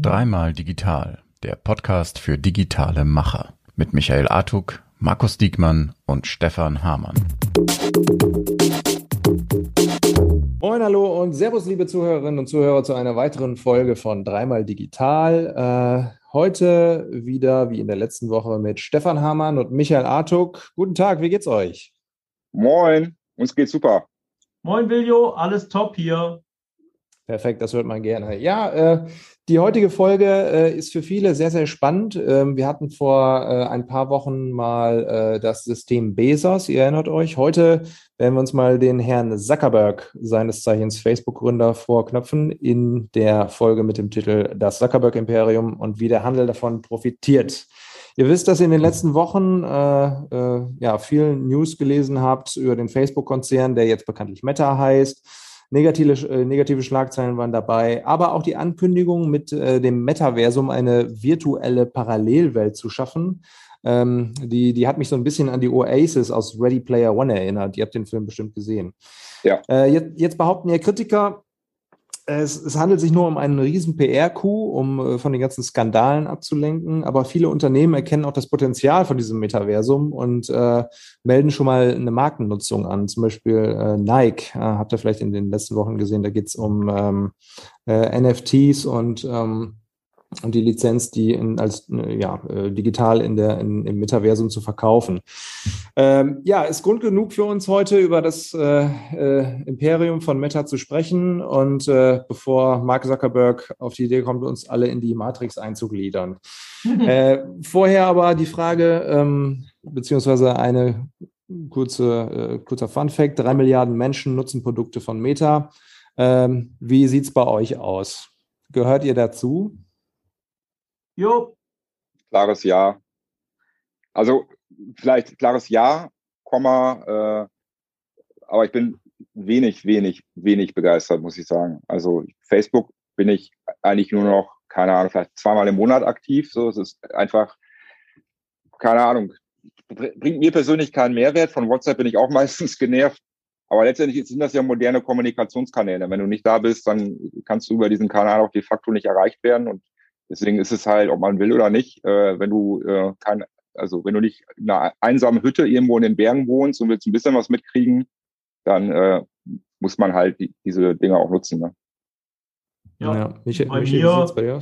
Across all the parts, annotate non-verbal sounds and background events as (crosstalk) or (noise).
Dreimal Digital, der Podcast für digitale Macher mit Michael Artuk, Markus Diekmann und Stefan Hamann. Moin, hallo und Servus, liebe Zuhörerinnen und Zuhörer, zu einer weiteren Folge von Dreimal Digital. Äh, heute wieder, wie in der letzten Woche, mit Stefan Hamann und Michael Artuk. Guten Tag, wie geht's euch? Moin, uns geht's super. Moin, Viljo, alles top hier. Perfekt, das hört man gerne. Ja, äh, die heutige Folge äh, ist für viele sehr, sehr spannend. Ähm, wir hatten vor äh, ein paar Wochen mal äh, das System Bezos, ihr erinnert euch. Heute werden wir uns mal den Herrn Zuckerberg, seines Zeichens Facebook-Gründer, vorknöpfen in der Folge mit dem Titel Das Zuckerberg-Imperium und wie der Handel davon profitiert. Ihr wisst, dass ihr in den letzten Wochen äh, äh, ja, viel News gelesen habt über den Facebook-Konzern, der jetzt bekanntlich Meta heißt Negative, äh, negative Schlagzeilen waren dabei, aber auch die Ankündigung, mit äh, dem Metaversum eine virtuelle Parallelwelt zu schaffen. Ähm, die, die hat mich so ein bisschen an die Oasis aus Ready Player One erinnert. Ihr habt den Film bestimmt gesehen. Ja. Äh, jetzt, jetzt behaupten ja Kritiker, es, es, handelt sich nur um einen riesen PR-Coup, um äh, von den ganzen Skandalen abzulenken. Aber viele Unternehmen erkennen auch das Potenzial von diesem Metaversum und äh, melden schon mal eine Markennutzung an. Zum Beispiel äh, Nike, äh, habt ihr vielleicht in den letzten Wochen gesehen, da geht es um ähm, äh, NFTs und ähm, und die Lizenz, die in, als äh, ja, äh, digital in der, in, im Metaversum zu verkaufen. Ähm, ja, ist Grund genug für uns heute über das äh, äh, Imperium von Meta zu sprechen und äh, bevor Mark Zuckerberg auf die Idee kommt, uns alle in die Matrix einzugliedern. äh, vorher aber die Frage, ähm, beziehungsweise eine kurze, kurzer Fun Fact, drei Milliarden Menschen nutzen Produkte von Meta. Ähm, wie sieht es bei euch aus? Gehört ihr dazu? Jo. Klares Ja. Also vielleicht klares Ja, Komma, äh, aber ich bin wenig, wenig, wenig begeistert, muss ich sagen. Also Facebook bin ich eigentlich nur noch, keine Ahnung, vielleicht zweimal im Monat aktiv. So, es ist einfach, keine Ahnung, bringt mir persönlich keinen Mehrwert. Von WhatsApp bin ich auch (laughs) meistens genervt. Aber letztendlich sind das ja moderne Kommunikationskanäle. Wenn du nicht da bist, dann kannst du über diesen Kanal auch de facto nicht erreicht werden. Und Deswegen ist es halt, ob man will oder nicht, äh, wenn du äh, kein, also wenn du nicht in einer einsamen Hütte irgendwo in den Bergen wohnst und willst ein bisschen was mitkriegen, dann äh, muss man halt die, diese Dinge auch nutzen. Ne? Ja, ja. Michael, bei, mir, bei,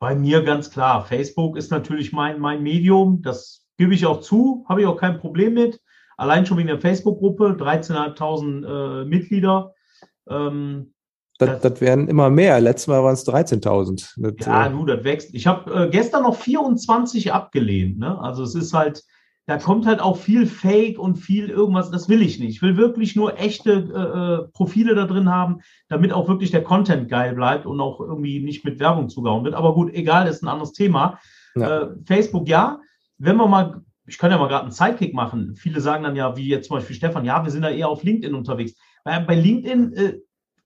bei mir ganz klar. Facebook ist natürlich mein, mein Medium. Das gebe ich auch zu, habe ich auch kein Problem mit. Allein schon wegen der Facebook-Gruppe, 13.500 äh, Mitglieder. Ähm, das, das, werden immer mehr. Letztes Mal waren es 13.000. Ja, äh, du, das wächst. Ich habe äh, gestern noch 24 abgelehnt. Ne? Also es ist halt, da kommt halt auch viel Fake und viel irgendwas. Das will ich nicht. Ich will wirklich nur echte äh, äh, Profile da drin haben, damit auch wirklich der Content geil bleibt und auch irgendwie nicht mit Werbung zugehauen wird. Aber gut, egal, das ist ein anderes Thema. Ja. Äh, Facebook ja. Wenn wir mal ich kann ja mal gerade einen Sidekick machen. Viele sagen dann ja, wie jetzt zum Beispiel Stefan, ja, wir sind da eher auf LinkedIn unterwegs. Bei, bei LinkedIn äh,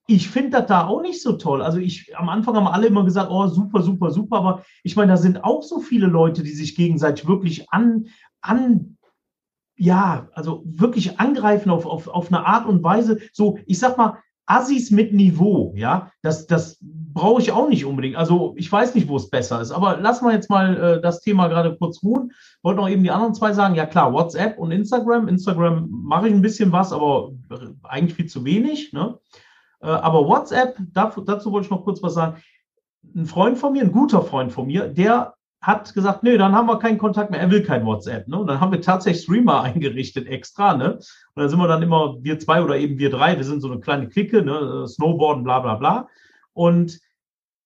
ich finde das da auch nicht so toll. Also ich, am Anfang haben alle immer gesagt, oh, super, super, super. Aber ich meine, da sind auch so viele Leute, die sich gegenseitig wirklich an, an, ja, also wirklich angreifen auf, auf, auf eine Art und Weise. So, ich sag mal, Assis mit Niveau, ja, das, das brauche ich auch nicht unbedingt. Also ich weiß nicht, wo es besser ist. Aber lassen wir jetzt mal äh, das Thema gerade kurz ruhen. Wollte noch eben die anderen zwei sagen. Ja klar, WhatsApp und Instagram. Instagram mache ich ein bisschen was, aber eigentlich viel zu wenig. Ne? Äh, aber WhatsApp, dazu wollte ich noch kurz was sagen. Ein Freund von mir, ein guter Freund von mir, der hat gesagt, nee, dann haben wir keinen Kontakt mehr, er will kein WhatsApp. Ne? Und dann haben wir tatsächlich Streamer (laughs) eingerichtet extra. Ne? Und dann sind wir dann immer wir zwei oder eben wir drei, wir sind so eine kleine Clique, ne? Snowboarden, bla bla bla. Und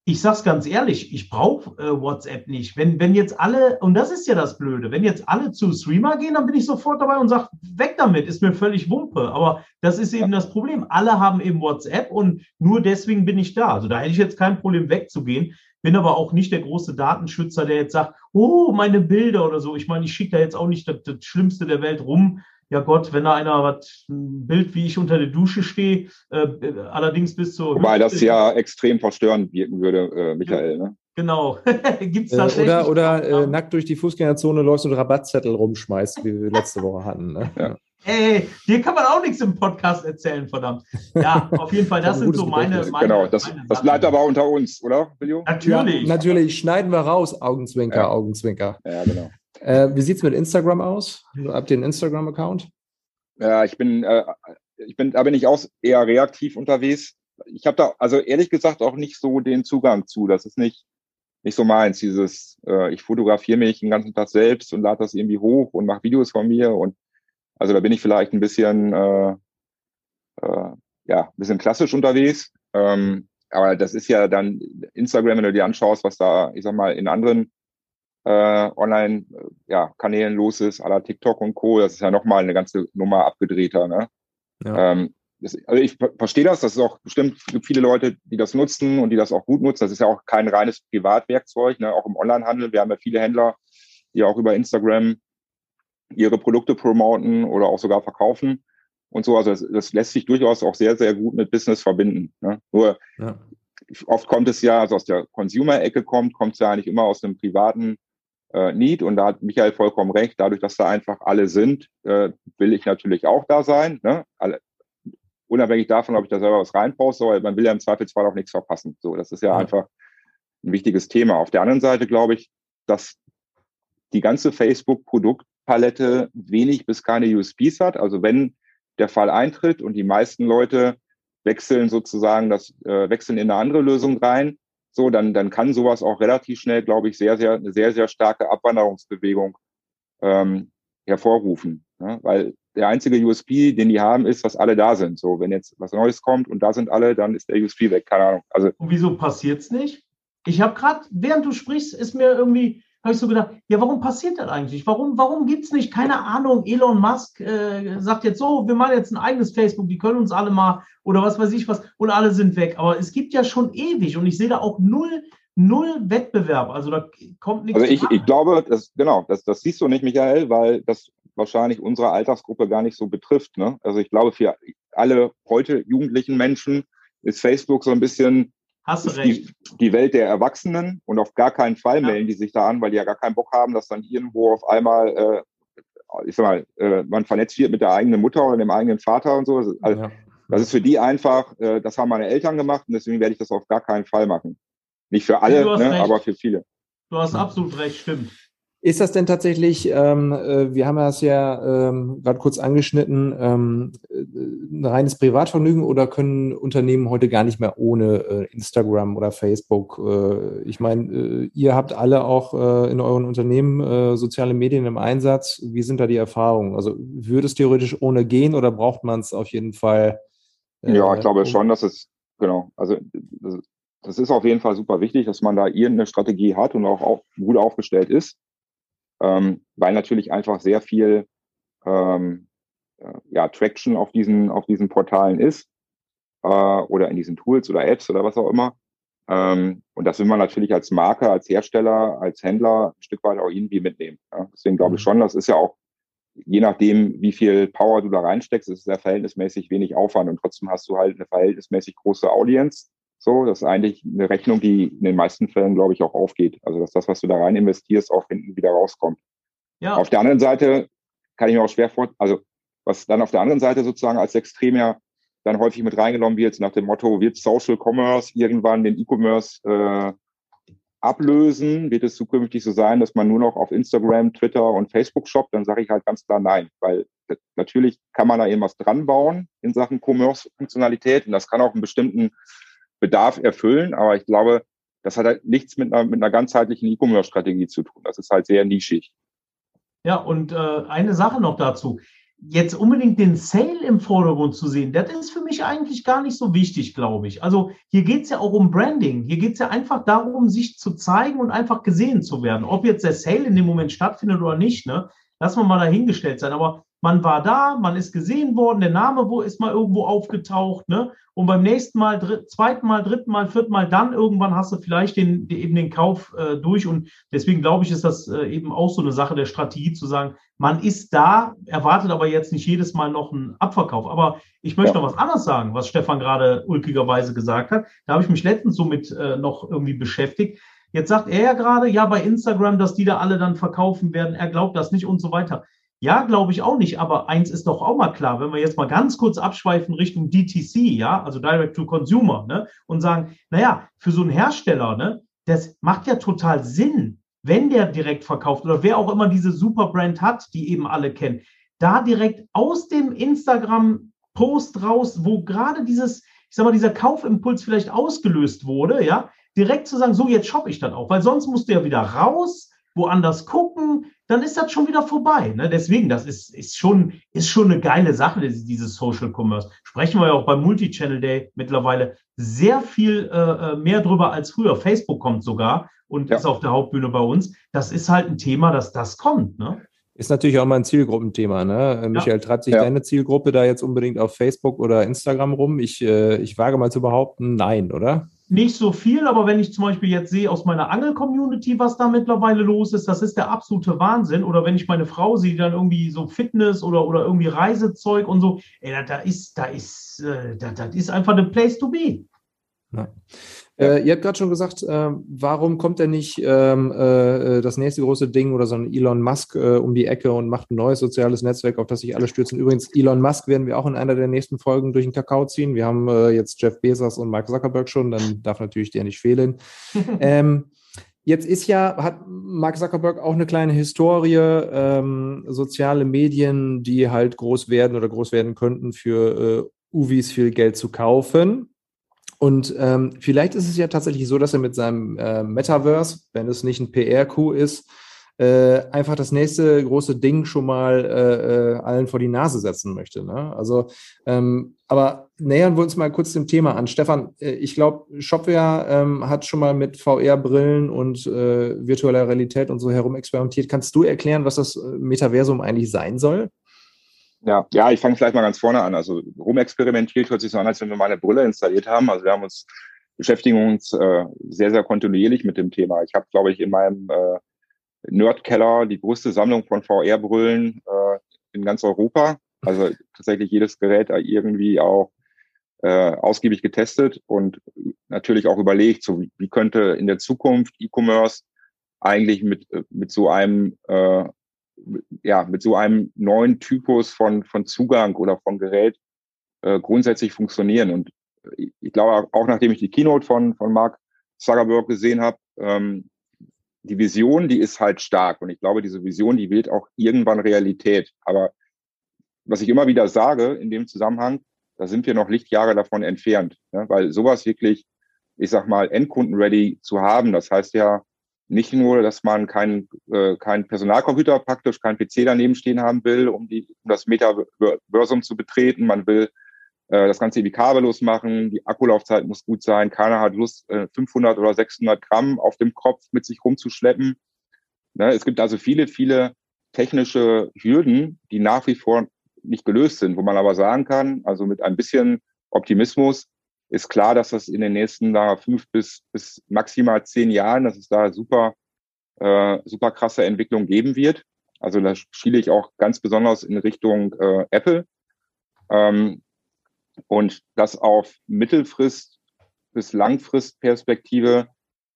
ich sag's ganz ehrlich, ich brauche äh, WhatsApp nicht. Wenn, wenn jetzt alle, und das ist ja das Blöde, wenn jetzt alle zu Streamer gehen, dann bin ich sofort dabei und sage, weg damit, ist mir völlig Wumpe. Aber das ist eben das Problem. Alle haben eben WhatsApp und nur deswegen bin ich da. Also da hätte ich jetzt kein Problem wegzugehen. Bin aber auch nicht der große Datenschützer, der jetzt sagt, oh, meine Bilder oder so. Ich meine, ich schicke da jetzt auch nicht das, das Schlimmste der Welt rum ja Gott, wenn da einer was, ein Bild, wie ich unter der Dusche stehe, äh, allerdings bis zur. Wobei das ja extrem verstörend wirken würde, äh, Michael, ne? Genau. (laughs) Gibt's äh, tatsächlich. Oder, oder äh, nackt durch die Fußgängerzone läufst und Rabattzettel rumschmeißt, wie wir letzte Woche hatten. Ne? Ja. Ey, dir kann man auch nichts im Podcast erzählen, verdammt. Ja, auf jeden Fall, (laughs) das sind so meine, meine. Genau, das, meine das bleibt aber unter uns, oder, Bilio? Natürlich. Ja, natürlich, schneiden wir raus, Augenzwinker, ja. Augenzwinker. Ja, genau. Äh, wie sieht es mit Instagram aus? Habt ihr einen Instagram-Account? Ja, ich bin, äh, ich bin, da bin ich auch eher reaktiv unterwegs. Ich habe da, also ehrlich gesagt, auch nicht so den Zugang zu. Das ist nicht, nicht so meins, dieses, äh, ich fotografiere mich den ganzen Tag selbst und lade das irgendwie hoch und mache Videos von mir und also da bin ich vielleicht ein bisschen, äh, äh, ja, ein bisschen klassisch unterwegs. Ähm, aber das ist ja dann Instagram, wenn du dir anschaust, was da, ich sag mal, in anderen Online-Kanälen ja, los ist, aller TikTok und Co. Das ist ja nochmal eine ganze Nummer abgedrehter. Ne? Ja. Ähm, das, also ich verstehe das, das ist auch bestimmt gibt viele Leute, die das nutzen und die das auch gut nutzen. Das ist ja auch kein reines Privatwerkzeug, ne? auch im Onlinehandel. Wir haben ja viele Händler, die auch über Instagram ihre Produkte promoten oder auch sogar verkaufen und so. Also das, das lässt sich durchaus auch sehr, sehr gut mit Business verbinden. Ne? Nur ja. oft kommt es ja, also aus der Consumer-Ecke kommt, kommt es ja eigentlich immer aus dem privaten äh, Need. Und da hat Michael vollkommen recht. Dadurch, dass da einfach alle sind, äh, will ich natürlich auch da sein. Ne? Alle, unabhängig davon, ob ich da selber was reinposte, aber man will ja im Zweifelsfall auch nichts verpassen. So, das ist ja, ja. einfach ein wichtiges Thema. Auf der anderen Seite glaube ich, dass die ganze Facebook-Produktpalette wenig bis keine USPs hat. Also wenn der Fall eintritt und die meisten Leute wechseln sozusagen das, äh, wechseln in eine andere Lösung rein, so, dann, dann kann sowas auch relativ schnell, glaube ich, sehr, sehr, eine sehr, sehr starke Abwanderungsbewegung ähm, hervorrufen. Ne? Weil der einzige USP, den die haben, ist, dass alle da sind. So, wenn jetzt was Neues kommt und da sind alle, dann ist der USP weg. Keine Ahnung. Also, und wieso passiert's nicht? Ich habe gerade, während du sprichst, ist mir irgendwie habe ich so gedacht, ja, warum passiert das eigentlich? Warum, warum gibt es nicht, keine Ahnung, Elon Musk äh, sagt jetzt so, wir machen jetzt ein eigenes Facebook, die können uns alle mal oder was weiß ich was und alle sind weg. Aber es gibt ja schon ewig und ich sehe da auch null, null Wettbewerb. Also da kommt nichts. Also ich, ich glaube, das, genau, das, das siehst du nicht, Michael, weil das wahrscheinlich unsere Altersgruppe gar nicht so betrifft. Ne? Also ich glaube, für alle heute jugendlichen Menschen ist Facebook so ein bisschen Hast du recht. Die, die, Welt der Erwachsenen und auf gar keinen Fall ja. melden die sich da an, weil die ja gar keinen Bock haben, dass dann irgendwo auf einmal, äh, ich sag mal, äh, man vernetzt wird mit der eigenen Mutter oder dem eigenen Vater und so. Also, ja. Das ist für die einfach, äh, das haben meine Eltern gemacht und deswegen werde ich das auf gar keinen Fall machen. Nicht für alle, ne, aber für viele. Du hast absolut recht, stimmt. Ist das denn tatsächlich, ähm, äh, wir haben das ja ähm, gerade kurz angeschnitten, ähm, äh, ein reines Privatvergnügen oder können Unternehmen heute gar nicht mehr ohne äh, Instagram oder Facebook? Äh, ich meine, äh, ihr habt alle auch äh, in euren Unternehmen soziale Medien im Einsatz. Wie sind da die Erfahrungen? Also würde es theoretisch ohne gehen oder braucht man es auf jeden Fall? ja, ich glaube um schon, dass es, genau, also das, das ist auf jeden Fall super wichtig, dass man da irgendeine Strategie hat und auch, auch gut aufgestellt ist ähm, weil natürlich einfach sehr viel ähm, äh, ja, Traction auf diesen, auf diesen Portalen ist äh, oder in diesen Tools oder Apps oder was auch immer. Ähm, und das will man natürlich als Marke, als Hersteller, als Händler ein Stück weit auch irgendwie mitnehmen. Ja? Deswegen glaube ich mhm. schon, das ist ja auch, je nachdem, wie viel Power du da reinsteckst, ist es ja verhältnismäßig wenig Aufwand und trotzdem hast du halt eine verhältnismäßig große Audience. So, das ist eigentlich eine Rechnung, die in den meisten Fällen, glaube ich, auch aufgeht. Also, dass das, was du da rein investierst, auch hinten wieder rauskommt. Ja. Auf der anderen Seite kann ich mir auch schwer vor, also, was dann auf der anderen Seite sozusagen als Extrem ja dann häufig mit reingenommen wird, nach dem Motto, wird Social Commerce irgendwann den E-Commerce äh, ablösen? Wird es zukünftig so sein, dass man nur noch auf Instagram, Twitter und Facebook shoppt? Dann sage ich halt ganz klar nein, weil natürlich kann man da eben was dran bauen in Sachen Commerce-Funktionalität und das kann auch einen bestimmten Bedarf erfüllen. Aber ich glaube, das hat halt nichts mit einer, mit einer ganzheitlichen E-Commerce-Strategie zu tun. Das ist halt sehr nischig. Ja, und äh, eine Sache noch dazu. Jetzt unbedingt den Sale im Vordergrund zu sehen, das ist für mich eigentlich gar nicht so wichtig, glaube ich. Also hier geht es ja auch um Branding. Hier geht es ja einfach darum, sich zu zeigen und einfach gesehen zu werden. Ob jetzt der Sale in dem Moment stattfindet oder nicht, ne? Lass wir mal dahingestellt sein. Aber man war da, man ist gesehen worden, der Name wo ist mal irgendwo aufgetaucht, ne? Und beim nächsten Mal, dritt, zweiten Mal, dritten Mal, vierten Mal, dann irgendwann hast du vielleicht den, den eben den Kauf äh, durch. Und deswegen glaube ich, ist das äh, eben auch so eine Sache der Strategie zu sagen, man ist da, erwartet aber jetzt nicht jedes Mal noch einen Abverkauf. Aber ich möchte ja. noch was anderes sagen, was Stefan gerade ulkigerweise gesagt hat. Da habe ich mich letztens so mit äh, noch irgendwie beschäftigt. Jetzt sagt er ja gerade, ja, bei Instagram, dass die da alle dann verkaufen werden. Er glaubt das nicht und so weiter. Ja, glaube ich auch nicht. Aber eins ist doch auch mal klar, wenn wir jetzt mal ganz kurz abschweifen Richtung DTC, ja, also Direct to Consumer, ne, und sagen, naja, für so einen Hersteller, ne, das macht ja total Sinn, wenn der direkt verkauft oder wer auch immer diese Superbrand hat, die eben alle kennen, da direkt aus dem Instagram-Post raus, wo gerade dieses, ich sag mal, dieser Kaufimpuls vielleicht ausgelöst wurde, ja, direkt zu sagen, so jetzt shoppe ich das auch, weil sonst musst du ja wieder raus, woanders gucken, dann ist das schon wieder vorbei. Ne? Deswegen, das ist, ist, schon, ist schon eine geile Sache, dieses Social Commerce. Sprechen wir ja auch beim Multi-Channel Day mittlerweile sehr viel äh, äh, mehr drüber als früher. Facebook kommt sogar und ja. ist auf der Hauptbühne bei uns. Das ist halt ein Thema, dass das kommt. Ne? Ist natürlich auch mal ein Zielgruppenthema. Ne? Ja. Michael, treibt sich ja. deine Zielgruppe da jetzt unbedingt auf Facebook oder Instagram rum? Ich, äh, ich wage mal zu behaupten, nein, oder? Nicht so viel, aber wenn ich zum Beispiel jetzt sehe aus meiner Angel-Community, was da mittlerweile los ist, das ist der absolute Wahnsinn. Oder wenn ich meine Frau sehe, die dann irgendwie so Fitness oder, oder irgendwie Reisezeug und so, ey, da, da ist, da ist, äh, da, das ist einfach the place to be. Ja. Äh, ihr habt gerade schon gesagt, äh, warum kommt denn nicht ähm, äh, das nächste große Ding oder so ein Elon Musk äh, um die Ecke und macht ein neues soziales Netzwerk, auf das sich alle stürzen? Übrigens, Elon Musk werden wir auch in einer der nächsten Folgen durch den Kakao ziehen. Wir haben äh, jetzt Jeff Bezos und Mark Zuckerberg schon, dann darf natürlich der nicht fehlen. (laughs) ähm, Jetzt ist ja, hat Mark Zuckerberg auch eine kleine Historie, ähm, soziale Medien, die halt groß werden oder groß werden könnten, für äh, Uvis viel Geld zu kaufen. Und ähm, vielleicht ist es ja tatsächlich so, dass er mit seinem äh, Metaverse, wenn es nicht ein PR-Coup ist, äh, einfach das nächste große Ding schon mal äh, äh, allen vor die Nase setzen möchte. Ne? Also, ähm, aber nähern wir uns mal kurz dem Thema an. Stefan, äh, ich glaube, Shopware ähm, hat schon mal mit VR-Brillen und äh, virtueller Realität und so herum experimentiert. Kannst du erklären, was das äh, Metaversum eigentlich sein soll? Ja, ja, ich fange vielleicht mal ganz vorne an. Also rumexperimentiert hört sich so an, als wenn wir mal eine Brille installiert haben. Also wir haben uns beschäftigen uns äh, sehr, sehr kontinuierlich mit dem Thema. Ich habe, glaube ich, in meinem äh, Nerdkeller die größte Sammlung von VR-Brillen äh, in ganz Europa. Also tatsächlich jedes Gerät irgendwie auch äh, ausgiebig getestet und natürlich auch überlegt, so wie, wie könnte in der Zukunft E-Commerce eigentlich mit, mit so einem äh, ja, mit so einem neuen Typus von, von Zugang oder von Gerät äh, grundsätzlich funktionieren. Und ich glaube, auch nachdem ich die Keynote von, von Mark Zuckerberg gesehen habe, ähm, die Vision, die ist halt stark. Und ich glaube, diese Vision, die wird auch irgendwann Realität. Aber was ich immer wieder sage in dem Zusammenhang, da sind wir noch Lichtjahre davon entfernt. Ne? Weil sowas wirklich, ich sag mal, Endkunden-ready zu haben, das heißt ja, nicht nur, dass man keinen äh, kein Personalcomputer praktisch, kein PC daneben stehen haben will, um, die, um das Metaversum zu betreten. Man will äh, das Ganze irgendwie kabellos machen. Die Akkulaufzeit muss gut sein. Keiner hat Lust, äh, 500 oder 600 Gramm auf dem Kopf mit sich rumzuschleppen. Ne? Es gibt also viele, viele technische Hürden, die nach wie vor nicht gelöst sind, wo man aber sagen kann, also mit ein bisschen Optimismus, ist klar, dass das in den nächsten da fünf bis, bis maximal zehn Jahren, dass es da super, äh, super krasse Entwicklung geben wird. Also da schiele ich auch ganz besonders in Richtung äh, Apple. Ähm, und das auf Mittelfrist bis Langfristperspektive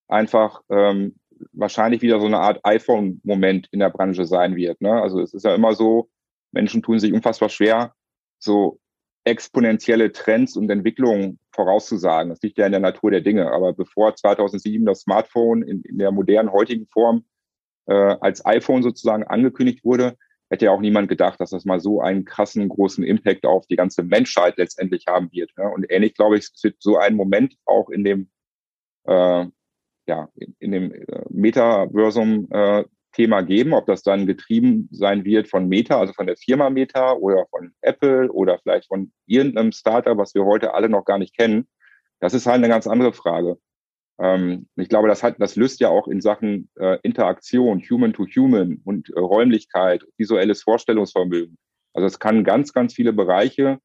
einfach ähm, wahrscheinlich wieder so eine Art iPhone-Moment in der Branche sein wird. Ne? Also es ist ja immer so, Menschen tun sich unfassbar schwer, so exponentielle Trends und Entwicklungen vorauszusagen. Das liegt ja in der Natur der Dinge. Aber bevor 2007 das Smartphone in, in der modernen heutigen Form äh, als iPhone sozusagen angekündigt wurde, hätte ja auch niemand gedacht, dass das mal so einen krassen, großen Impact auf die ganze Menschheit letztendlich haben wird. Ne? Und ähnlich, glaube ich, es wird so ein Moment auch in dem, äh, ja, in, in dem äh, Metaversum äh, Thema geben, ob das dann getrieben sein wird von Meta, also von der Firma Meta oder von Apple oder vielleicht von irgendeinem Startup, was wir heute alle noch gar nicht kennen. Das ist halt eine ganz andere Frage. Ähm, ich glaube, das hat, das löst ja auch in Sachen äh, Interaktion, Human to Human und äh, Räumlichkeit, visuelles Vorstellungsvermögen. Also es kann ganz, ganz viele Bereiche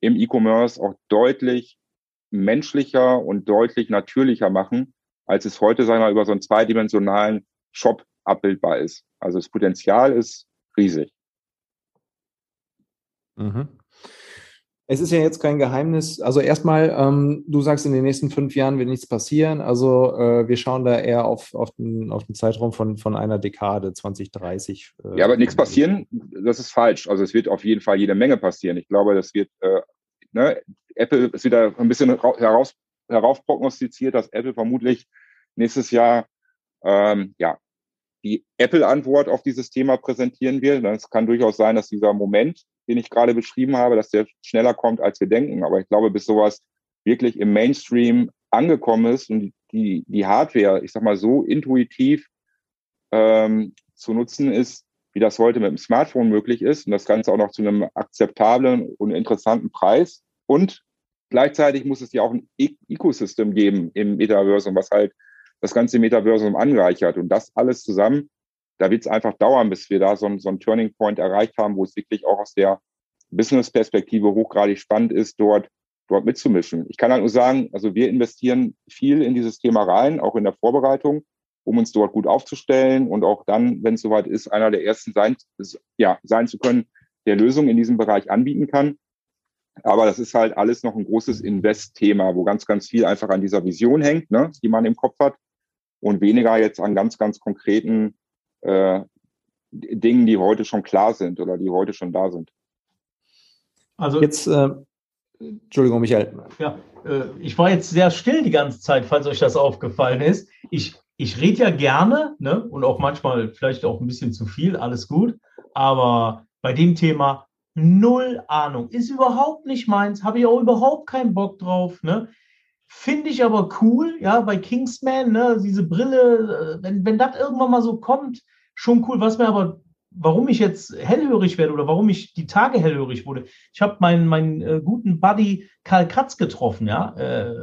im E-Commerce auch deutlich menschlicher und deutlich natürlicher machen, als es heute, sagen wir, über so einen zweidimensionalen Shop abbildbar ist. Also das Potenzial ist riesig. Mhm. Es ist ja jetzt kein Geheimnis. Also erstmal, ähm, du sagst, in den nächsten fünf Jahren wird nichts passieren. Also äh, wir schauen da eher auf, auf, den, auf den Zeitraum von, von einer Dekade, 2030. Äh, ja, aber nichts passieren, das ist falsch. Also es wird auf jeden Fall jede Menge passieren. Ich glaube, das wird, äh, ne, Apple ist wieder ein bisschen heraus, heraufprognostiziert, dass Apple vermutlich nächstes Jahr ähm, ja, die Apple-Antwort auf dieses Thema präsentieren wird. Es kann durchaus sein, dass dieser Moment, den ich gerade beschrieben habe, dass der schneller kommt, als wir denken. Aber ich glaube, bis sowas wirklich im Mainstream angekommen ist und die, die Hardware, ich sag mal, so intuitiv ähm, zu nutzen ist, wie das heute mit dem Smartphone möglich ist und das Ganze auch noch zu einem akzeptablen und interessanten Preis. Und gleichzeitig muss es ja auch ein e Ecosystem geben im Metaversum, was halt das ganze Metaversum anreichert. Und das alles zusammen, da wird es einfach dauern, bis wir da so, so einen Turning Point erreicht haben, wo es wirklich auch aus der Business-Perspektive hochgradig spannend ist, dort, dort mitzumischen. Ich kann halt nur sagen, also wir investieren viel in dieses Thema rein, auch in der Vorbereitung, um uns dort gut aufzustellen und auch dann, wenn es soweit ist, einer der ersten sein, ja, sein zu können, der Lösungen in diesem Bereich anbieten kann. Aber das ist halt alles noch ein großes Invest-Thema, wo ganz, ganz viel einfach an dieser Vision hängt, ne, die man im Kopf hat und weniger jetzt an ganz, ganz konkreten äh, Dingen, die heute schon klar sind oder die heute schon da sind. Also jetzt, äh, Entschuldigung, Michael. Ja, äh, ich war jetzt sehr still die ganze Zeit, falls euch das aufgefallen ist. Ich, ich rede ja gerne ne, und auch manchmal vielleicht auch ein bisschen zu viel, alles gut. Aber bei dem Thema null Ahnung, ist überhaupt nicht meins, habe ich auch überhaupt keinen Bock drauf. Ne? Finde ich aber cool, ja, bei Kingsman, ne, diese Brille, äh, wenn, wenn das irgendwann mal so kommt, schon cool. Was mir aber, warum ich jetzt hellhörig werde oder warum ich die Tage hellhörig wurde, ich habe meinen, meinen äh, guten Buddy Karl Kratz getroffen, ja, äh,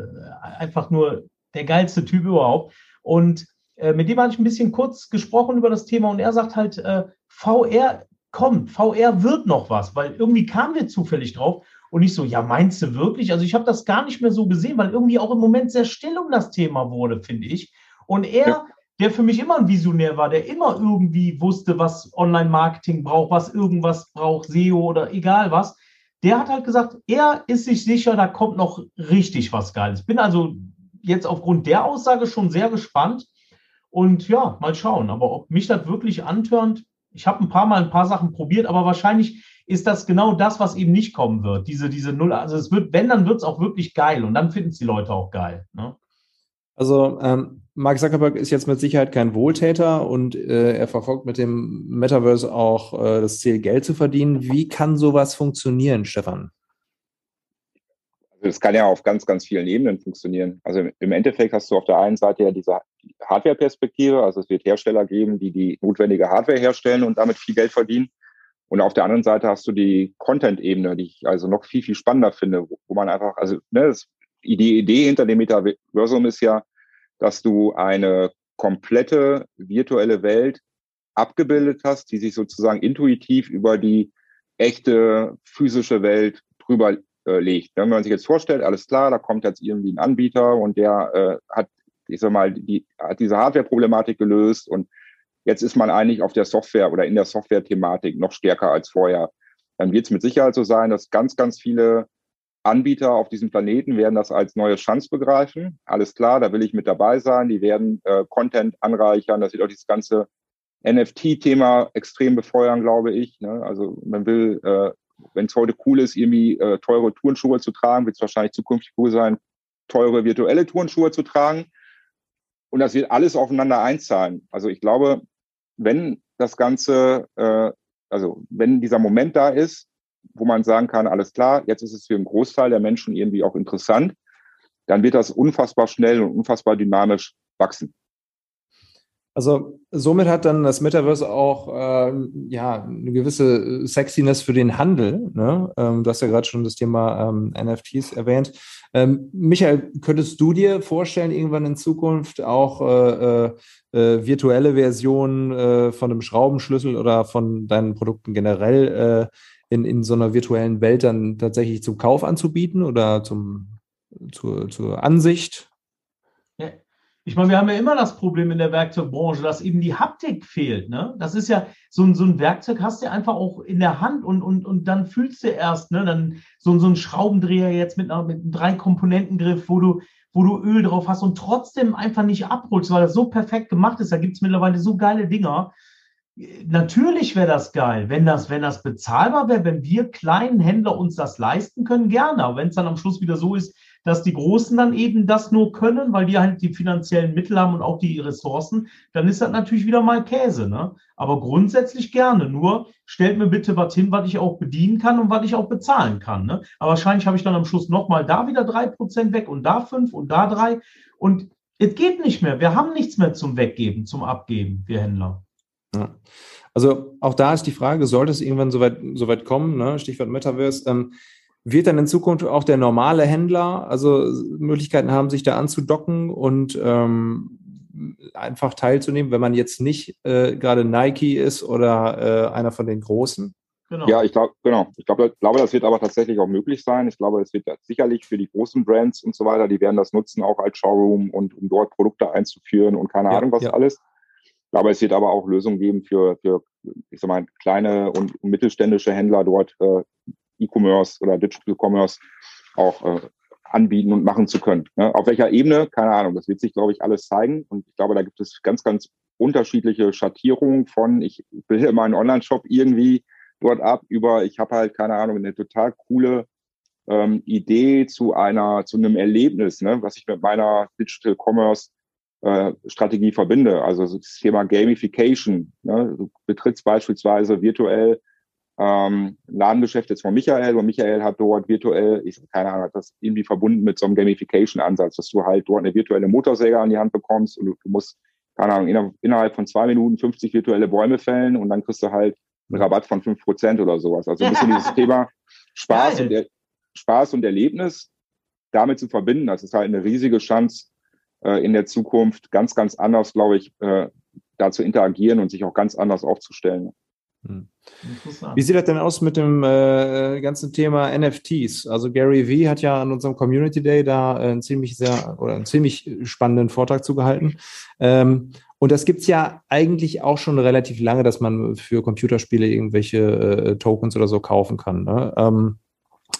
einfach nur der geilste Typ überhaupt. Und äh, mit dem habe ich ein bisschen kurz gesprochen über das Thema und er sagt halt, äh, VR kommt, VR wird noch was, weil irgendwie kamen wir zufällig drauf und ich so, ja, meinst du wirklich? Also ich habe das gar nicht mehr so gesehen, weil irgendwie auch im Moment sehr still um das Thema wurde, finde ich. Und er, ja. der für mich immer ein Visionär war, der immer irgendwie wusste, was Online-Marketing braucht, was irgendwas braucht, SEO oder egal was, der hat halt gesagt, er ist sich sicher, da kommt noch richtig was Geiles. Bin also jetzt aufgrund der Aussage schon sehr gespannt. Und ja, mal schauen. Aber ob mich das wirklich antörnt, ich habe ein paar Mal ein paar Sachen probiert, aber wahrscheinlich ist das genau das, was eben nicht kommen wird. Diese, diese Null, also es wird, wenn, dann wird es auch wirklich geil und dann finden es die Leute auch geil. Ne? Also ähm, Mark Zuckerberg ist jetzt mit Sicherheit kein Wohltäter und äh, er verfolgt mit dem Metaverse auch äh, das Ziel, Geld zu verdienen. Wie kann sowas funktionieren, Stefan? Also das kann ja auf ganz, ganz vielen Ebenen funktionieren. Also im Endeffekt hast du auf der einen Seite ja diese Hardware-Perspektive, also es wird Hersteller geben, die die notwendige Hardware herstellen und damit viel Geld verdienen. Und auf der anderen Seite hast du die Content-Ebene, die ich also noch viel, viel spannender finde, wo man einfach, also ne, die Idee hinter dem Metaversum ist ja, dass du eine komplette virtuelle Welt abgebildet hast, die sich sozusagen intuitiv über die echte physische Welt drüber äh, legt. Wenn man sich jetzt vorstellt, alles klar, da kommt jetzt irgendwie ein Anbieter und der äh, hat, ich sag mal, die, hat diese Hardware-Problematik gelöst und Jetzt ist man eigentlich auf der Software oder in der Software-Thematik noch stärker als vorher. Dann wird es mit Sicherheit so sein, dass ganz, ganz viele Anbieter auf diesem Planeten werden das als neue Chance begreifen. Alles klar, da will ich mit dabei sein. Die werden äh, Content anreichern. Das wird auch dieses ganze NFT-Thema extrem befeuern, glaube ich. Ne? Also man will, äh, wenn es heute cool ist, irgendwie äh, teure Turnschuhe zu tragen, wird es wahrscheinlich zukünftig cool sein, teure virtuelle Turnschuhe zu tragen. Und das wird alles aufeinander einzahlen. Also ich glaube, wenn das Ganze, äh, also wenn dieser Moment da ist, wo man sagen kann, alles klar, jetzt ist es für einen Großteil der Menschen irgendwie auch interessant, dann wird das unfassbar schnell und unfassbar dynamisch wachsen. Also somit hat dann das Metaverse auch äh, ja eine gewisse Sexiness für den Handel. Ne? Ähm, du hast ja gerade schon das Thema ähm, NFTs erwähnt. Ähm, Michael, könntest du dir vorstellen, irgendwann in Zukunft auch äh, äh, äh virtuelle Versionen äh, von einem Schraubenschlüssel oder von deinen Produkten generell äh, in, in so einer virtuellen Welt dann tatsächlich zum Kauf anzubieten oder zum, zur, zur Ansicht? Ich meine, wir haben ja immer das Problem in der Werkzeugbranche, dass eben die Haptik fehlt. Ne? Das ist ja so ein, so ein Werkzeug hast du einfach auch in der Hand und, und, und dann fühlst du erst, ne, dann so, so ein Schraubendreher jetzt mit, einer, mit einem Drei-Komponentengriff, wo du, wo du Öl drauf hast und trotzdem einfach nicht abholst, weil das so perfekt gemacht ist. Da gibt es mittlerweile so geile Dinger. Natürlich wäre das geil, wenn das, wenn das bezahlbar wäre, wenn wir kleinen Händler uns das leisten können, gerne. Aber wenn es dann am Schluss wieder so ist, dass die Großen dann eben das nur können, weil die halt die finanziellen Mittel haben und auch die Ressourcen, dann ist das natürlich wieder mal Käse. Ne? Aber grundsätzlich gerne. Nur stellt mir bitte was hin, was ich auch bedienen kann und was ich auch bezahlen kann. Ne? Aber wahrscheinlich habe ich dann am Schluss nochmal da wieder drei Prozent weg und da fünf und da drei. Und es geht nicht mehr. Wir haben nichts mehr zum Weggeben, zum Abgeben, wir Händler. Ja. Also auch da ist die Frage, sollte es irgendwann soweit so weit kommen, ne? Stichwort Metaverse, ähm, wird dann in Zukunft auch der normale Händler also Möglichkeiten haben, sich da anzudocken und ähm, einfach teilzunehmen, wenn man jetzt nicht äh, gerade Nike ist oder äh, einer von den Großen? Genau. Ja, ich glaube, genau. Ich glaube, glaube, das wird aber tatsächlich auch möglich sein. Ich glaube, es wird sicherlich für die großen Brands und so weiter, die werden das nutzen, auch als Showroom und um dort Produkte einzuführen und keine ja, Ahnung was ja. alles. Ich glaube, es wird aber auch Lösungen geben für, für ich sag mal, kleine und mittelständische Händler dort äh, E-Commerce oder Digital Commerce auch äh, anbieten und machen zu können. Ne? Auf welcher Ebene? Keine Ahnung. Das wird sich, glaube ich, alles zeigen. Und ich glaube, da gibt es ganz, ganz unterschiedliche Schattierungen von, ich bilde (laughs) meinen Online-Shop irgendwie dort ab, über, ich habe halt, keine Ahnung, eine total coole ähm, Idee zu einer, zu einem Erlebnis, ne, was ich mit meiner Digital Commerce äh, Strategie verbinde. Also das Thema Gamification. Ne? Du betrittst beispielsweise virtuell ähm, Ladengeschäft jetzt von Michael und Michael hat dort virtuell, ich keine Ahnung, hat das irgendwie verbunden mit so einem Gamification-Ansatz, dass du halt dort eine virtuelle Motorsäge an die Hand bekommst und du, du musst, keine Ahnung, innerhalb von zwei Minuten 50 virtuelle Bäume fällen und dann kriegst du halt einen Rabatt von fünf Prozent oder sowas. Also ein bisschen dieses (laughs) Thema Spaß und, Spaß und Erlebnis damit zu verbinden, das ist halt eine riesige Chance, äh, in der Zukunft ganz, ganz anders, glaube ich, äh, da zu interagieren und sich auch ganz anders aufzustellen. Hm. Wie sieht das denn aus mit dem äh, ganzen Thema NFTs? Also Gary Vee hat ja an unserem Community Day da äh, einen ziemlich sehr oder einen ziemlich spannenden Vortrag zugehalten. Ähm, und das gibt's ja eigentlich auch schon relativ lange, dass man für Computerspiele irgendwelche äh, Tokens oder so kaufen kann. Ne? Ähm,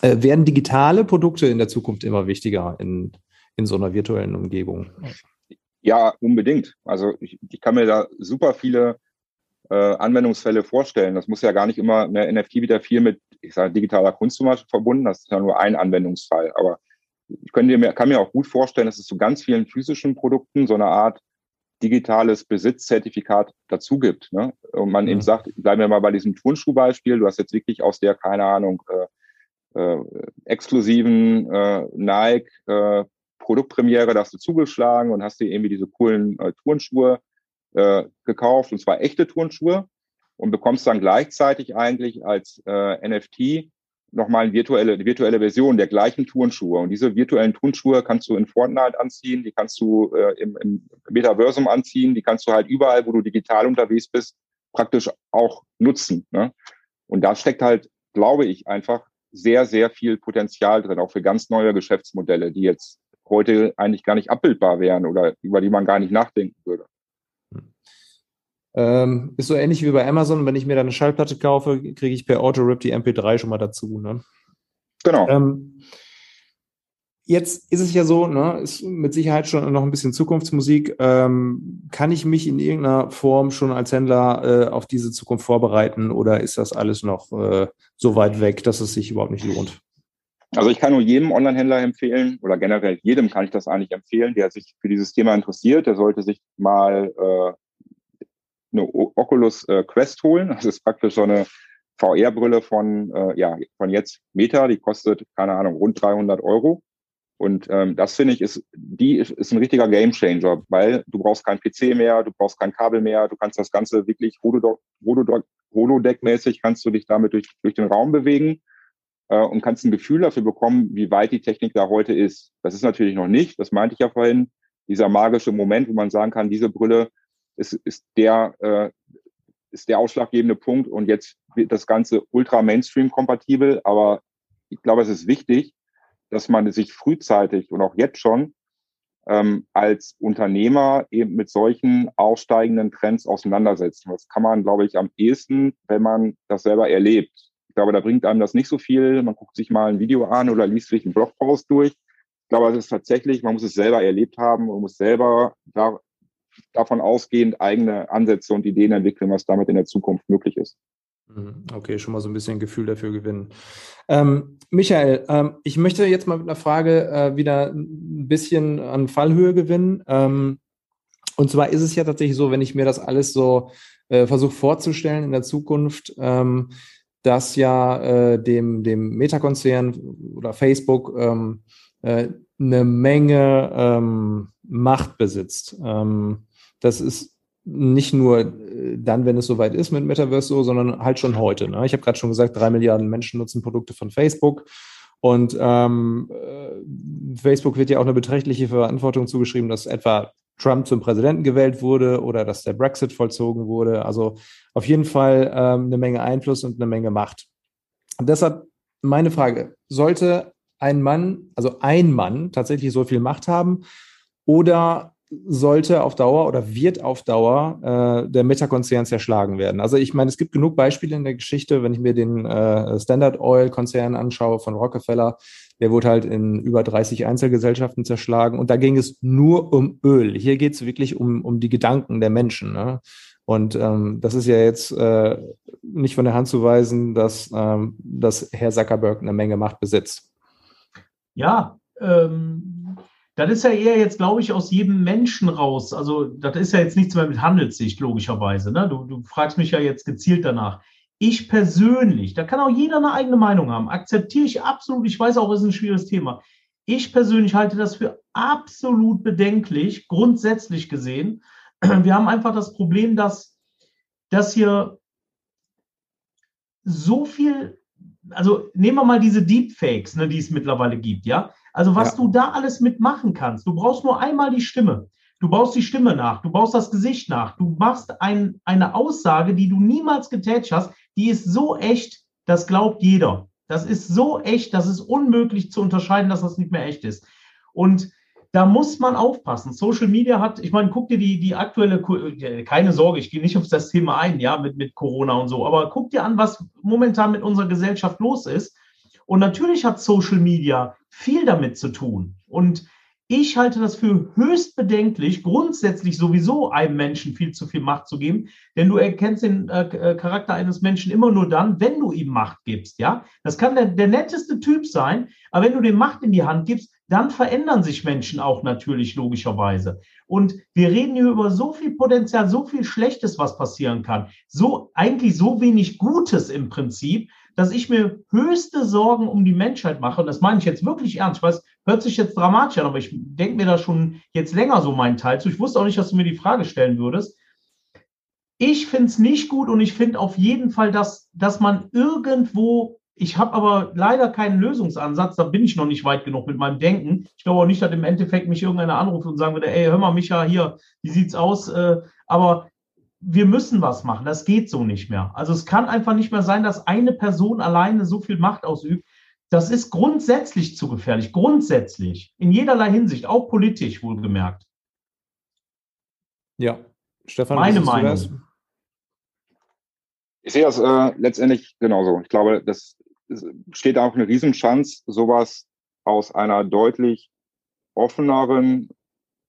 äh, werden digitale Produkte in der Zukunft immer wichtiger in, in so einer virtuellen Umgebung? Ja, unbedingt. Also ich, ich kann mir da super viele äh, Anwendungsfälle vorstellen. Das muss ja gar nicht immer eine NFT wieder viel mit, ich sage, digitaler Kunst zum Beispiel verbunden. Das ist ja nur ein Anwendungsfall. Aber ich könnte mir, kann mir auch gut vorstellen, dass es zu ganz vielen physischen Produkten so eine Art digitales Besitzzertifikat dazu gibt. Ne? Und man mhm. eben sagt, bleiben wir mal bei diesem Turnschuhbeispiel. Du hast jetzt wirklich aus der, keine Ahnung, äh, äh, exklusiven äh, Nike äh, Produktpremiere, da hast du zugeschlagen und hast dir irgendwie diese coolen äh, Turnschuhe äh, gekauft, und zwar echte Turnschuhe, und bekommst dann gleichzeitig eigentlich als äh, NFT nochmal eine virtuelle, eine virtuelle Version der gleichen Turnschuhe. Und diese virtuellen Turnschuhe kannst du in Fortnite anziehen, die kannst du äh, im, im Metaversum anziehen, die kannst du halt überall, wo du digital unterwegs bist, praktisch auch nutzen. Ne? Und da steckt halt, glaube ich, einfach sehr, sehr viel Potenzial drin, auch für ganz neue Geschäftsmodelle, die jetzt heute eigentlich gar nicht abbildbar wären oder über die man gar nicht nachdenken würde. Ähm, ist so ähnlich wie bei Amazon. Wenn ich mir da eine Schallplatte kaufe, kriege ich per Autorip die MP3 schon mal dazu. Ne? Genau. Ähm, jetzt ist es ja so, ne, ist mit Sicherheit schon noch ein bisschen Zukunftsmusik. Ähm, kann ich mich in irgendeiner Form schon als Händler äh, auf diese Zukunft vorbereiten oder ist das alles noch äh, so weit weg, dass es sich überhaupt nicht lohnt? Also ich kann nur jedem Online-Händler empfehlen oder generell jedem kann ich das eigentlich empfehlen, der sich für dieses Thema interessiert. Der sollte sich mal äh, eine Oculus äh, Quest holen. Das ist praktisch so eine VR-Brille von, äh, ja, von jetzt Meta. Die kostet, keine Ahnung, rund 300 Euro. Und ähm, das finde ich, ist, die ist, ist ein richtiger Gamechanger, weil du brauchst kein PC mehr, du brauchst kein Kabel mehr, du kannst das Ganze wirklich Holodeck-mäßig, kannst du dich damit durch, durch den Raum bewegen äh, und kannst ein Gefühl dafür bekommen, wie weit die Technik da heute ist. Das ist natürlich noch nicht, das meinte ich ja vorhin, dieser magische Moment, wo man sagen kann, diese Brille ist, ist der äh, ist der ausschlaggebende Punkt und jetzt wird das Ganze ultra Mainstream-kompatibel, aber ich glaube, es ist wichtig, dass man sich frühzeitig und auch jetzt schon ähm, als Unternehmer eben mit solchen aufsteigenden Trends auseinandersetzen. Das kann man, glaube ich, am ehesten, wenn man das selber erlebt. Ich glaube, da bringt einem das nicht so viel. Man guckt sich mal ein Video an oder liest sich einen Blogpost durch. Ich glaube, es ist tatsächlich, man muss es selber erlebt haben und muss selber da, davon ausgehend eigene Ansätze und Ideen entwickeln, was damit in der Zukunft möglich ist. Mhm. Okay, schon mal so ein bisschen Gefühl dafür gewinnen. Ähm, Michael, ähm, ich möchte jetzt mal mit einer Frage äh, wieder ein bisschen an Fallhöhe gewinnen. Ähm, und zwar ist es ja tatsächlich so, wenn ich mir das alles so äh, versuche vorzustellen in der Zukunft, ähm, dass ja äh, dem, dem Meta-Konzern oder Facebook ähm, äh, eine Menge ähm, Macht besitzt. das ist nicht nur äh, dann, wenn es soweit ist mit Metaverse so, sondern halt schon heute. Ne? Ich habe gerade schon gesagt, drei Milliarden Menschen nutzen Produkte von Facebook. Und ähm, äh, Facebook wird ja auch eine beträchtliche Verantwortung zugeschrieben, dass etwa Trump zum Präsidenten gewählt wurde oder dass der Brexit vollzogen wurde. Also auf jeden Fall ähm, eine Menge Einfluss und eine Menge Macht. Und deshalb meine Frage, sollte ein Mann, also ein Mann tatsächlich so viel Macht haben oder sollte auf Dauer oder wird auf Dauer äh, der Meta-Konzern zerschlagen werden. Also ich meine, es gibt genug Beispiele in der Geschichte, wenn ich mir den äh, Standard Oil-Konzern anschaue von Rockefeller, der wurde halt in über 30 Einzelgesellschaften zerschlagen und da ging es nur um Öl. Hier geht es wirklich um, um die Gedanken der Menschen. Ne? Und ähm, das ist ja jetzt äh, nicht von der Hand zu weisen, dass, ähm, dass Herr Zuckerberg eine Menge Macht besitzt. Ja, ähm, das ist ja eher jetzt, glaube ich, aus jedem Menschen raus. Also, das ist ja jetzt nichts mehr mit Handelssicht, logischerweise. Ne? Du, du fragst mich ja jetzt gezielt danach. Ich persönlich, da kann auch jeder eine eigene Meinung haben, akzeptiere ich absolut. Ich weiß auch, es ist ein schwieriges Thema. Ich persönlich halte das für absolut bedenklich, grundsätzlich gesehen. (clears throat) Wir haben einfach das Problem, dass, dass hier so viel, also nehmen wir mal diese Deepfakes, ne, die es mittlerweile gibt, ja. Also was ja. du da alles mitmachen kannst. Du brauchst nur einmal die Stimme. Du baust die Stimme nach, du baust das Gesicht nach, du machst ein, eine Aussage, die du niemals getätigt hast, die ist so echt, das glaubt jeder. Das ist so echt, das ist unmöglich zu unterscheiden, dass das nicht mehr echt ist. Und da muss man aufpassen. Social Media hat, ich meine, guck dir die, die aktuelle, keine Sorge, ich gehe nicht auf das Thema ein, ja, mit, mit Corona und so, aber guck dir an, was momentan mit unserer Gesellschaft los ist. Und natürlich hat Social Media viel damit zu tun. Und ich halte das für höchst bedenklich, grundsätzlich sowieso einem Menschen viel zu viel Macht zu geben, denn du erkennst den äh, äh, Charakter eines Menschen immer nur dann, wenn du ihm Macht gibst, ja? Das kann der, der netteste Typ sein, aber wenn du dem Macht in die Hand gibst, dann verändern sich Menschen auch natürlich logischerweise. Und wir reden hier über so viel Potenzial, so viel Schlechtes, was passieren kann, so eigentlich so wenig Gutes im Prinzip, dass ich mir höchste Sorgen um die Menschheit mache. Und das meine ich jetzt wirklich ernst. Ich weiß, hört sich jetzt dramatisch an, aber ich denke mir da schon jetzt länger so meinen Teil zu. Ich wusste auch nicht, dass du mir die Frage stellen würdest. Ich finde es nicht gut und ich finde auf jeden Fall, dass, dass man irgendwo, ich habe aber leider keinen Lösungsansatz, da bin ich noch nicht weit genug mit meinem Denken. Ich glaube auch nicht, dass im Endeffekt mich irgendeiner anruft und sagen würde, ey, hör mal, Micha, hier, wie sieht's aus? Äh, aber wir müssen was machen. Das geht so nicht mehr. Also es kann einfach nicht mehr sein, dass eine Person alleine so viel Macht ausübt. Das ist grundsätzlich zu gefährlich. Grundsätzlich. In jederlei Hinsicht, auch politisch wohlgemerkt. Ja, Stefan, meine Meinung. Ich sehe das äh, letztendlich genauso. Ich glaube, das steht auch eine Riesenchance, sowas aus einer deutlich offeneren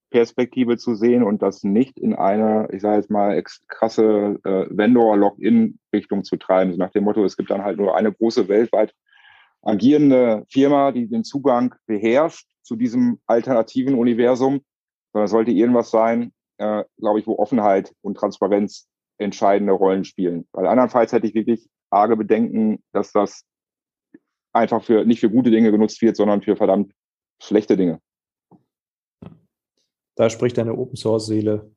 Perspektive zu sehen und das nicht in eine, ich sage jetzt mal, krasse äh, Vendor-Login-Richtung zu treiben. So nach dem Motto, es gibt dann halt nur eine große weltweit agierende Firma, die den Zugang beherrscht zu diesem alternativen Universum, sondern es sollte irgendwas sein, äh, glaube ich, wo Offenheit und Transparenz entscheidende Rollen spielen. Weil andernfalls hätte ich wirklich arge Bedenken, dass das einfach für nicht für gute Dinge genutzt wird, sondern für verdammt schlechte Dinge. Da spricht deine Open Source Seele.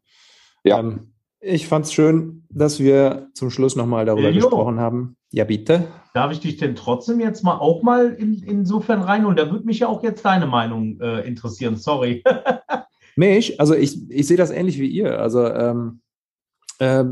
Ja. Ähm, ich fand es schön, dass wir zum Schluss nochmal darüber jo. gesprochen haben. Ja, bitte. Darf ich dich denn trotzdem jetzt mal auch mal in, insofern reinholen? Da würde mich ja auch jetzt deine Meinung äh, interessieren. Sorry. (laughs) mich? Also ich, ich sehe das ähnlich wie ihr. Also ähm, äh,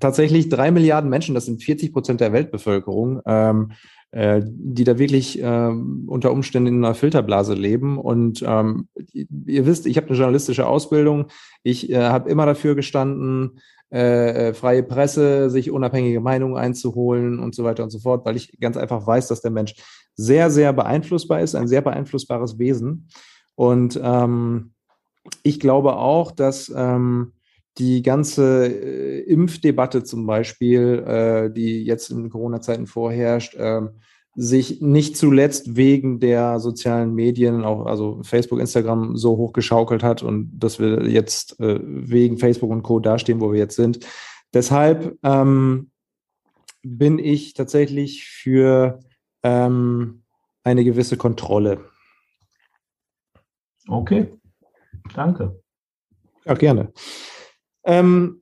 tatsächlich drei Milliarden Menschen, das sind 40 Prozent der Weltbevölkerung, ähm, äh, die da wirklich äh, unter Umständen in einer Filterblase leben. Und ähm, ihr wisst, ich habe eine journalistische Ausbildung. Ich äh, habe immer dafür gestanden, äh, äh, freie Presse, sich unabhängige Meinungen einzuholen und so weiter und so fort, weil ich ganz einfach weiß, dass der Mensch sehr, sehr beeinflussbar ist, ein sehr beeinflussbares Wesen. Und ähm, ich glaube auch, dass ähm, die ganze äh, Impfdebatte zum Beispiel, äh, die jetzt in Corona-Zeiten vorherrscht, äh, sich nicht zuletzt wegen der sozialen Medien, auch also Facebook, Instagram so hochgeschaukelt hat und dass wir jetzt äh, wegen Facebook und Co. dastehen, wo wir jetzt sind. Deshalb ähm, bin ich tatsächlich für ähm, eine gewisse Kontrolle. Okay, danke. Ja, gerne. Ähm,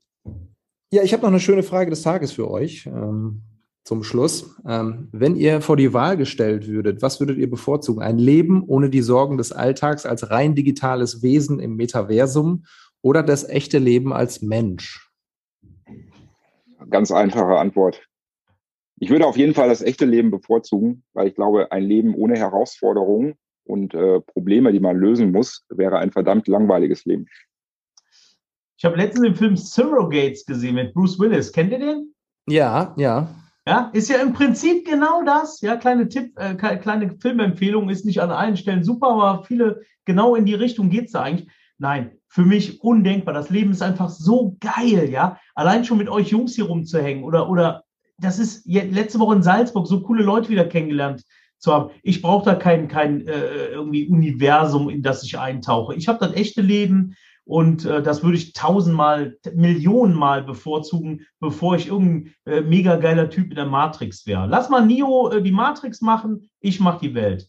ja, ich habe noch eine schöne Frage des Tages für euch ähm, zum Schluss. Ähm, wenn ihr vor die Wahl gestellt würdet, was würdet ihr bevorzugen? Ein Leben ohne die Sorgen des Alltags als rein digitales Wesen im Metaversum oder das echte Leben als Mensch? Ganz einfache Antwort. Ich würde auf jeden Fall das echte Leben bevorzugen, weil ich glaube, ein Leben ohne Herausforderungen und äh, Probleme, die man lösen muss, wäre ein verdammt langweiliges Leben. Ich habe letztens den Film Surrogates gesehen mit Bruce Willis. Kennt ihr den? Ja, ja. Ja, ist ja im Prinzip genau das. Ja, kleine Tipp, äh, kleine Filmempfehlung ist nicht an allen Stellen super, aber viele genau in die Richtung geht es da eigentlich. Nein, für mich undenkbar. Das Leben ist einfach so geil, ja. Allein schon mit euch Jungs hier rumzuhängen oder, oder das ist letzte Woche in Salzburg so coole Leute wieder kennengelernt zu haben. Ich brauche da kein, kein äh, irgendwie Universum, in das ich eintauche. Ich habe das echte Leben und äh, das würde ich tausendmal, Millionenmal bevorzugen, bevor ich irgendein äh, mega geiler Typ in der Matrix wäre. Lass mal Neo äh, die Matrix machen, ich mache die Welt.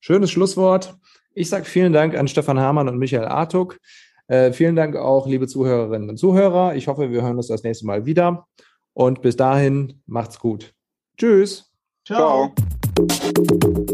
Schönes Schlusswort. Ich sage vielen Dank an Stefan Hamann und Michael Artuk. Äh, vielen Dank auch, liebe Zuhörerinnen und Zuhörer. Ich hoffe, wir hören uns das nächste Mal wieder. Und bis dahin, macht's gut. Tschüss. Ciao. Ciao.